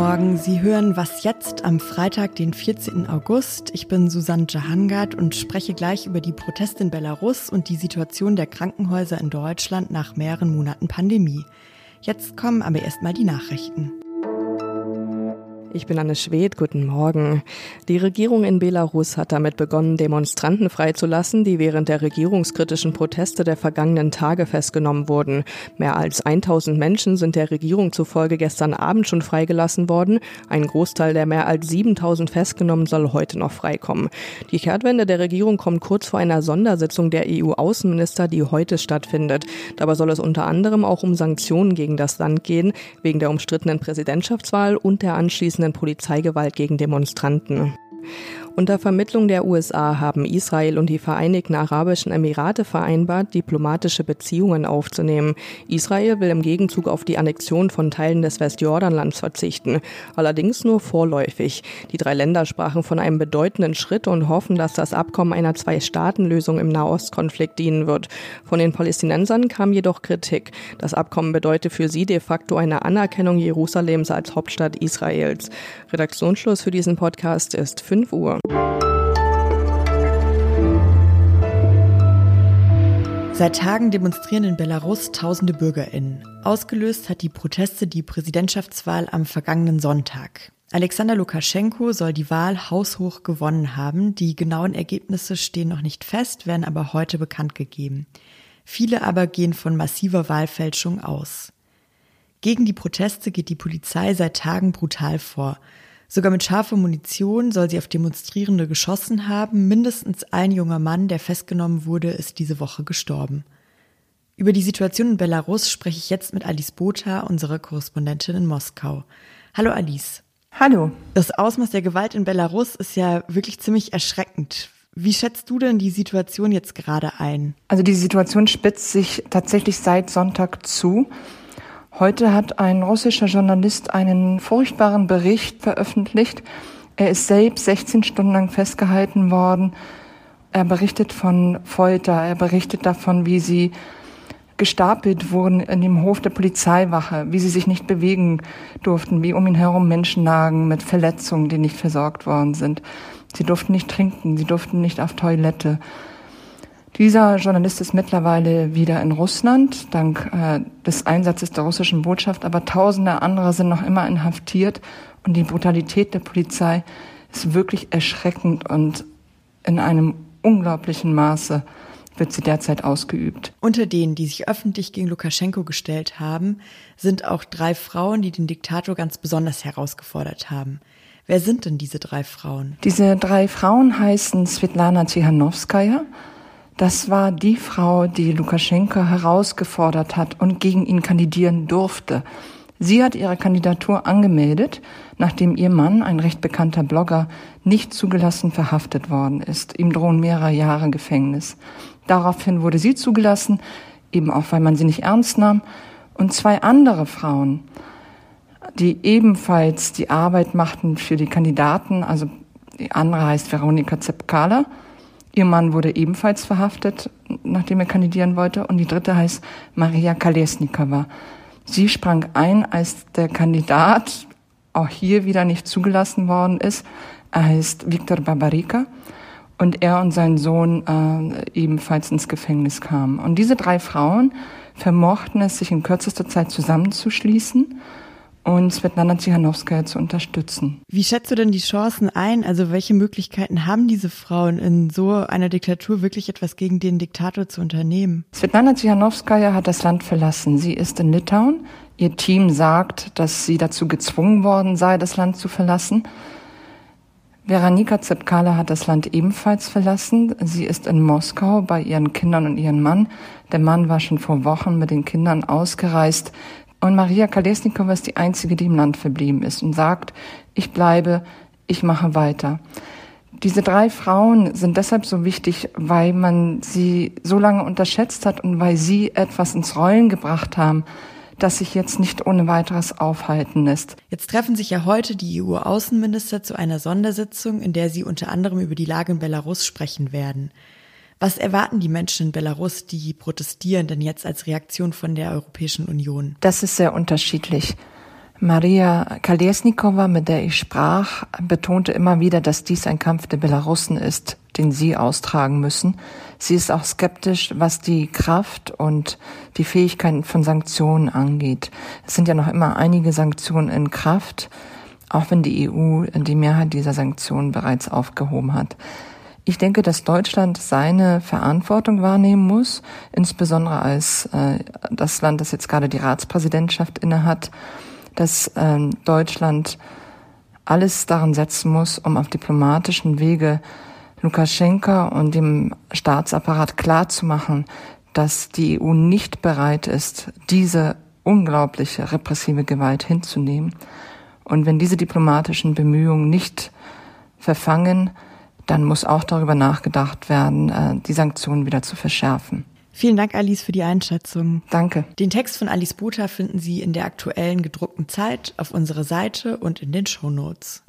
Morgen, Sie hören Was jetzt am Freitag, den 14. August. Ich bin Susanne Jahangard und spreche gleich über die Proteste in Belarus und die Situation der Krankenhäuser in Deutschland nach mehreren Monaten Pandemie. Jetzt kommen aber erstmal die Nachrichten. Ich bin Anne Schwed, guten Morgen. Die Regierung in Belarus hat damit begonnen, Demonstranten freizulassen, die während der regierungskritischen Proteste der vergangenen Tage festgenommen wurden. Mehr als 1000 Menschen sind der Regierung zufolge gestern Abend schon freigelassen worden. Ein Großteil der mehr als 7000 Festgenommen soll heute noch freikommen. Die Kehrtwende der Regierung kommt kurz vor einer Sondersitzung der EU-Außenminister, die heute stattfindet. Dabei soll es unter anderem auch um Sanktionen gegen das Land gehen, wegen der umstrittenen Präsidentschaftswahl und der anschließenden anschließenden Polizeigewalt gegen Demonstranten. Unter Vermittlung der USA haben Israel und die Vereinigten Arabischen Emirate vereinbart, diplomatische Beziehungen aufzunehmen. Israel will im Gegenzug auf die Annexion von Teilen des Westjordanlands verzichten, allerdings nur vorläufig. Die drei Länder sprachen von einem bedeutenden Schritt und hoffen, dass das Abkommen einer Zwei-Staaten-Lösung im Nahostkonflikt dienen wird. Von den Palästinensern kam jedoch Kritik. Das Abkommen bedeutet für sie de facto eine Anerkennung Jerusalems als Hauptstadt Israels. Redaktionsschluss für diesen Podcast ist 5 Uhr. Seit Tagen demonstrieren in Belarus tausende BürgerInnen. Ausgelöst hat die Proteste die Präsidentschaftswahl am vergangenen Sonntag. Alexander Lukaschenko soll die Wahl haushoch gewonnen haben. Die genauen Ergebnisse stehen noch nicht fest, werden aber heute bekannt gegeben. Viele aber gehen von massiver Wahlfälschung aus. Gegen die Proteste geht die Polizei seit Tagen brutal vor. Sogar mit scharfer Munition soll sie auf Demonstrierende geschossen haben. Mindestens ein junger Mann, der festgenommen wurde, ist diese Woche gestorben. Über die Situation in Belarus spreche ich jetzt mit Alice Botha, unserer Korrespondentin in Moskau. Hallo Alice. Hallo. Das Ausmaß der Gewalt in Belarus ist ja wirklich ziemlich erschreckend. Wie schätzt du denn die Situation jetzt gerade ein? Also die Situation spitzt sich tatsächlich seit Sonntag zu. Heute hat ein russischer Journalist einen furchtbaren Bericht veröffentlicht. Er ist selbst 16 Stunden lang festgehalten worden. Er berichtet von Folter. Er berichtet davon, wie sie gestapelt wurden in dem Hof der Polizeiwache, wie sie sich nicht bewegen durften, wie um ihn herum Menschen lagen mit Verletzungen, die nicht versorgt worden sind. Sie durften nicht trinken, sie durften nicht auf Toilette. Dieser Journalist ist mittlerweile wieder in Russland, dank äh, des Einsatzes der russischen Botschaft, aber tausende andere sind noch immer inhaftiert und die Brutalität der Polizei ist wirklich erschreckend und in einem unglaublichen Maße wird sie derzeit ausgeübt. Unter denen, die sich öffentlich gegen Lukaschenko gestellt haben, sind auch drei Frauen, die den Diktator ganz besonders herausgefordert haben. Wer sind denn diese drei Frauen? Diese drei Frauen heißen Svetlana Tsihanowskaja, das war die Frau, die Lukaschenko herausgefordert hat und gegen ihn kandidieren durfte. Sie hat ihre Kandidatur angemeldet, nachdem ihr Mann, ein recht bekannter Blogger, nicht zugelassen verhaftet worden ist. Ihm drohen mehrere Jahre Gefängnis. Daraufhin wurde sie zugelassen, eben auch weil man sie nicht ernst nahm. Und zwei andere Frauen, die ebenfalls die Arbeit machten für die Kandidaten, also die andere heißt Veronika Zepkala, Ihr Mann wurde ebenfalls verhaftet, nachdem er kandidieren wollte. Und die dritte heißt Maria Kalesnikova. Sie sprang ein, als der Kandidat auch hier wieder nicht zugelassen worden ist. Er heißt Viktor Babarika. Und er und sein Sohn äh, ebenfalls ins Gefängnis kamen. Und diese drei Frauen vermochten es, sich in kürzester Zeit zusammenzuschließen und Svetlana Tsihanowskaja zu unterstützen. Wie schätzt du denn die Chancen ein? Also welche Möglichkeiten haben diese Frauen in so einer Diktatur wirklich etwas gegen den Diktator zu unternehmen? Svetlana Tsihanowskaja hat das Land verlassen. Sie ist in Litauen. Ihr Team sagt, dass sie dazu gezwungen worden sei, das Land zu verlassen. Veronika Zepkala hat das Land ebenfalls verlassen. Sie ist in Moskau bei ihren Kindern und ihrem Mann. Der Mann war schon vor Wochen mit den Kindern ausgereist. Und Maria Kalesnikova ist die einzige, die im Land verblieben ist und sagt, ich bleibe, ich mache weiter. Diese drei Frauen sind deshalb so wichtig, weil man sie so lange unterschätzt hat und weil sie etwas ins Rollen gebracht haben, das sich jetzt nicht ohne weiteres aufhalten lässt. Jetzt treffen sich ja heute die EU-Außenminister zu einer Sondersitzung, in der sie unter anderem über die Lage in Belarus sprechen werden. Was erwarten die Menschen in Belarus, die protestieren denn jetzt als Reaktion von der Europäischen Union? Das ist sehr unterschiedlich. Maria Kalesnikova, mit der ich sprach, betonte immer wieder, dass dies ein Kampf der Belarussen ist, den sie austragen müssen. Sie ist auch skeptisch, was die Kraft und die Fähigkeiten von Sanktionen angeht. Es sind ja noch immer einige Sanktionen in Kraft, auch wenn die EU die Mehrheit dieser Sanktionen bereits aufgehoben hat. Ich denke, dass Deutschland seine Verantwortung wahrnehmen muss, insbesondere als äh, das Land, das jetzt gerade die Ratspräsidentschaft innehat dass ähm, Deutschland alles daran setzen muss, um auf diplomatischen Wege Lukaschenka und dem Staatsapparat klarzumachen, dass die EU nicht bereit ist, diese unglaubliche repressive Gewalt hinzunehmen. Und wenn diese diplomatischen Bemühungen nicht verfangen, dann muss auch darüber nachgedacht werden, äh, die Sanktionen wieder zu verschärfen. Vielen Dank, Alice, für die Einschätzung. Danke. Den Text von Alice Botha finden Sie in der aktuellen gedruckten Zeit auf unserer Seite und in den Shownotes.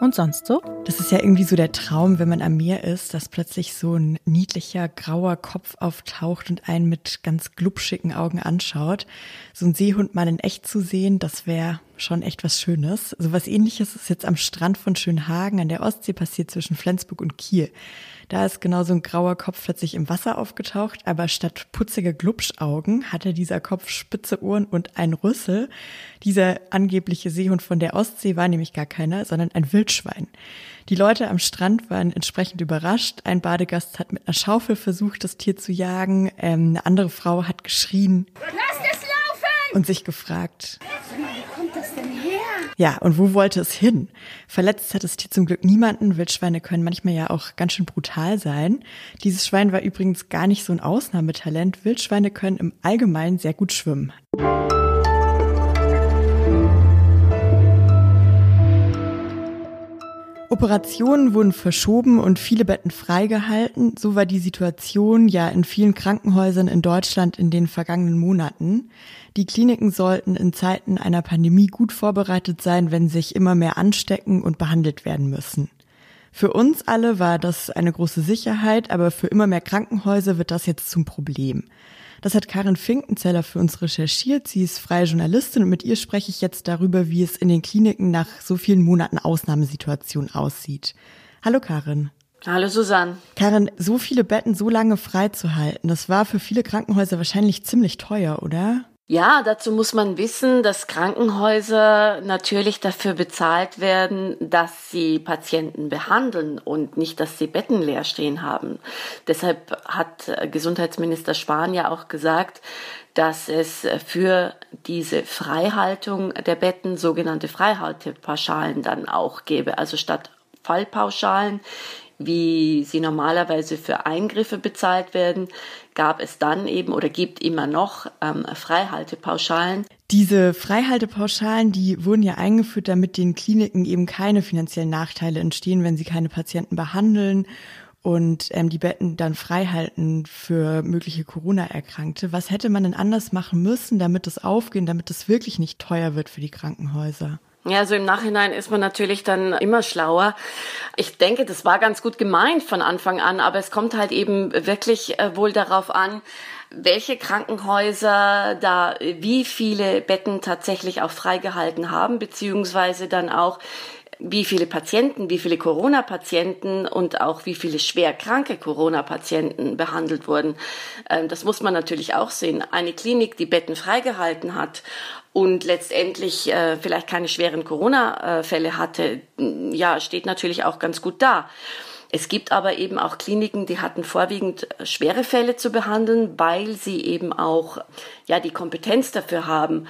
Und sonst so? Das ist ja irgendwie so der Traum, wenn man am Meer ist, dass plötzlich so ein niedlicher grauer Kopf auftaucht und einen mit ganz glubschigen Augen anschaut. So ein Seehund mal in echt zu sehen, das wäre schon echt was Schönes. So was ähnliches ist jetzt am Strand von Schönhagen an der Ostsee passiert zwischen Flensburg und Kiel. Da ist genau so ein grauer Kopf plötzlich im Wasser aufgetaucht, aber statt putziger Glubschaugen hatte dieser Kopf spitze Ohren und ein Rüssel. Dieser angebliche Seehund von der Ostsee war nämlich gar keiner, sondern ein Wildschwein. Die Leute am Strand waren entsprechend überrascht. Ein Badegast hat mit einer Schaufel versucht, das Tier zu jagen. Ähm, eine andere Frau hat geschrien. Lasst es laufen! Und sich gefragt, ja, und wo wollte es hin? Verletzt hat das Tier zum Glück niemanden. Wildschweine können manchmal ja auch ganz schön brutal sein. Dieses Schwein war übrigens gar nicht so ein Ausnahmetalent. Wildschweine können im Allgemeinen sehr gut schwimmen. Operationen wurden verschoben und viele Betten freigehalten. So war die Situation ja in vielen Krankenhäusern in Deutschland in den vergangenen Monaten. Die Kliniken sollten in Zeiten einer Pandemie gut vorbereitet sein, wenn sich immer mehr anstecken und behandelt werden müssen. Für uns alle war das eine große Sicherheit, aber für immer mehr Krankenhäuser wird das jetzt zum Problem. Das hat Karin Finkenzeller für uns recherchiert. Sie ist freie Journalistin und mit ihr spreche ich jetzt darüber, wie es in den Kliniken nach so vielen Monaten Ausnahmesituation aussieht. Hallo Karin. Hallo Susanne. Karin, so viele Betten so lange freizuhalten, das war für viele Krankenhäuser wahrscheinlich ziemlich teuer, oder? Ja, dazu muss man wissen, dass Krankenhäuser natürlich dafür bezahlt werden, dass sie Patienten behandeln und nicht, dass sie Betten leer stehen haben. Deshalb hat Gesundheitsminister Spahn ja auch gesagt, dass es für diese Freihaltung der Betten sogenannte Freihaltepauschalen dann auch gäbe. Also statt Fallpauschalen wie sie normalerweise für Eingriffe bezahlt werden, gab es dann eben oder gibt immer noch ähm, Freihaltepauschalen. Diese Freihaltepauschalen, die wurden ja eingeführt, damit den Kliniken eben keine finanziellen Nachteile entstehen, wenn sie keine Patienten behandeln und ähm, die Betten dann freihalten für mögliche Corona-Erkrankte. Was hätte man denn anders machen müssen, damit es aufgehen, damit es wirklich nicht teuer wird für die Krankenhäuser? Ja, also im Nachhinein ist man natürlich dann immer schlauer. Ich denke, das war ganz gut gemeint von Anfang an, aber es kommt halt eben wirklich äh, wohl darauf an, welche Krankenhäuser da wie viele Betten tatsächlich auch freigehalten haben, beziehungsweise dann auch wie viele Patienten, wie viele Corona-Patienten und auch wie viele schwer kranke Corona-Patienten behandelt wurden. Ähm, das muss man natürlich auch sehen. Eine Klinik, die Betten freigehalten hat und letztendlich äh, vielleicht keine schweren Corona-Fälle hatte, ja, steht natürlich auch ganz gut da. Es gibt aber eben auch Kliniken, die hatten vorwiegend schwere Fälle zu behandeln, weil sie eben auch ja die Kompetenz dafür haben.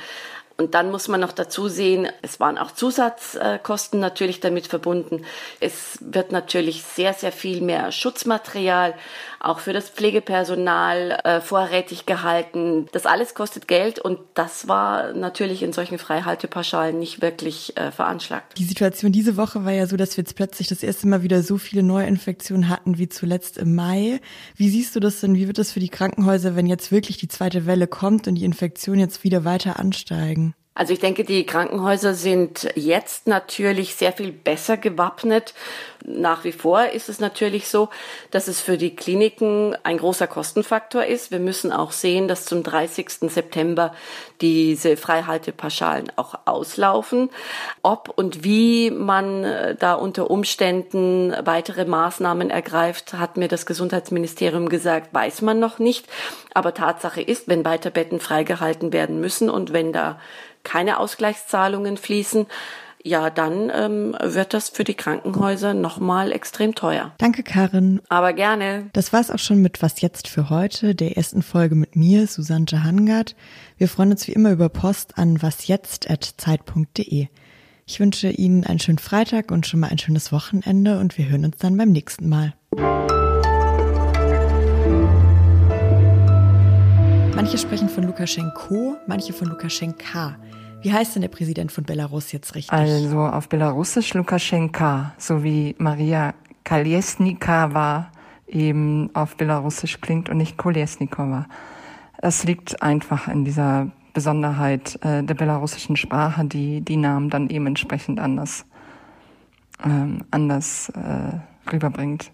Und dann muss man noch dazu sehen, es waren auch Zusatzkosten natürlich damit verbunden. Es wird natürlich sehr, sehr viel mehr Schutzmaterial auch für das Pflegepersonal äh, vorrätig gehalten. Das alles kostet Geld und das war natürlich in solchen Freihaltepauschalen nicht wirklich äh, veranschlagt. Die Situation diese Woche war ja so, dass wir jetzt plötzlich das erste Mal wieder so viele Neuinfektionen hatten wie zuletzt im Mai. Wie siehst du das denn? Wie wird das für die Krankenhäuser, wenn jetzt wirklich die zweite Welle kommt und die Infektionen jetzt wieder weiter ansteigen? Also ich denke, die Krankenhäuser sind jetzt natürlich sehr viel besser gewappnet Nach wie vor ist es natürlich so, dass es für die Kliniken ein großer Kostenfaktor ist. Wir müssen auch sehen, dass zum 30. September diese Freihaltepauschalen auch auslaufen. Ob und wie man äh, da unter Umständen weitere Maßnahmen ergreift, hat mir das Gesundheitsministerium gesagt, weiß man noch nicht. Aber Tatsache ist, wenn weiter Betten freigehalten werden müssen und wenn da keine Ausgleichszahlungen fließen, ja, dann ähm, wird das für die Krankenhäuser nochmal extrem teuer. Danke, Karin. Aber gerne. Das war's auch schon mit Was jetzt für heute, der ersten Folge mit mir, Susanne Jahangard. Wir freuen uns wie immer über Post an wasjetzt.zeit.de. Ich wünsche Ihnen einen schönen Freitag und schon mal ein schönes Wochenende und wir hören uns dann beim nächsten Mal. Manche sprechen von Lukaschenko, manche von Lukaschenka. Wie heißt denn der Präsident von Belarus jetzt richtig? Also auf Belarusisch Lukaschenka, so wie Maria Kalesnikava eben auf Belarusisch klingt und nicht Kolesnikova. Das liegt einfach in dieser Besonderheit äh, der belarussischen Sprache, die die Namen dann eben entsprechend anders, ähm, anders äh, rüberbringt.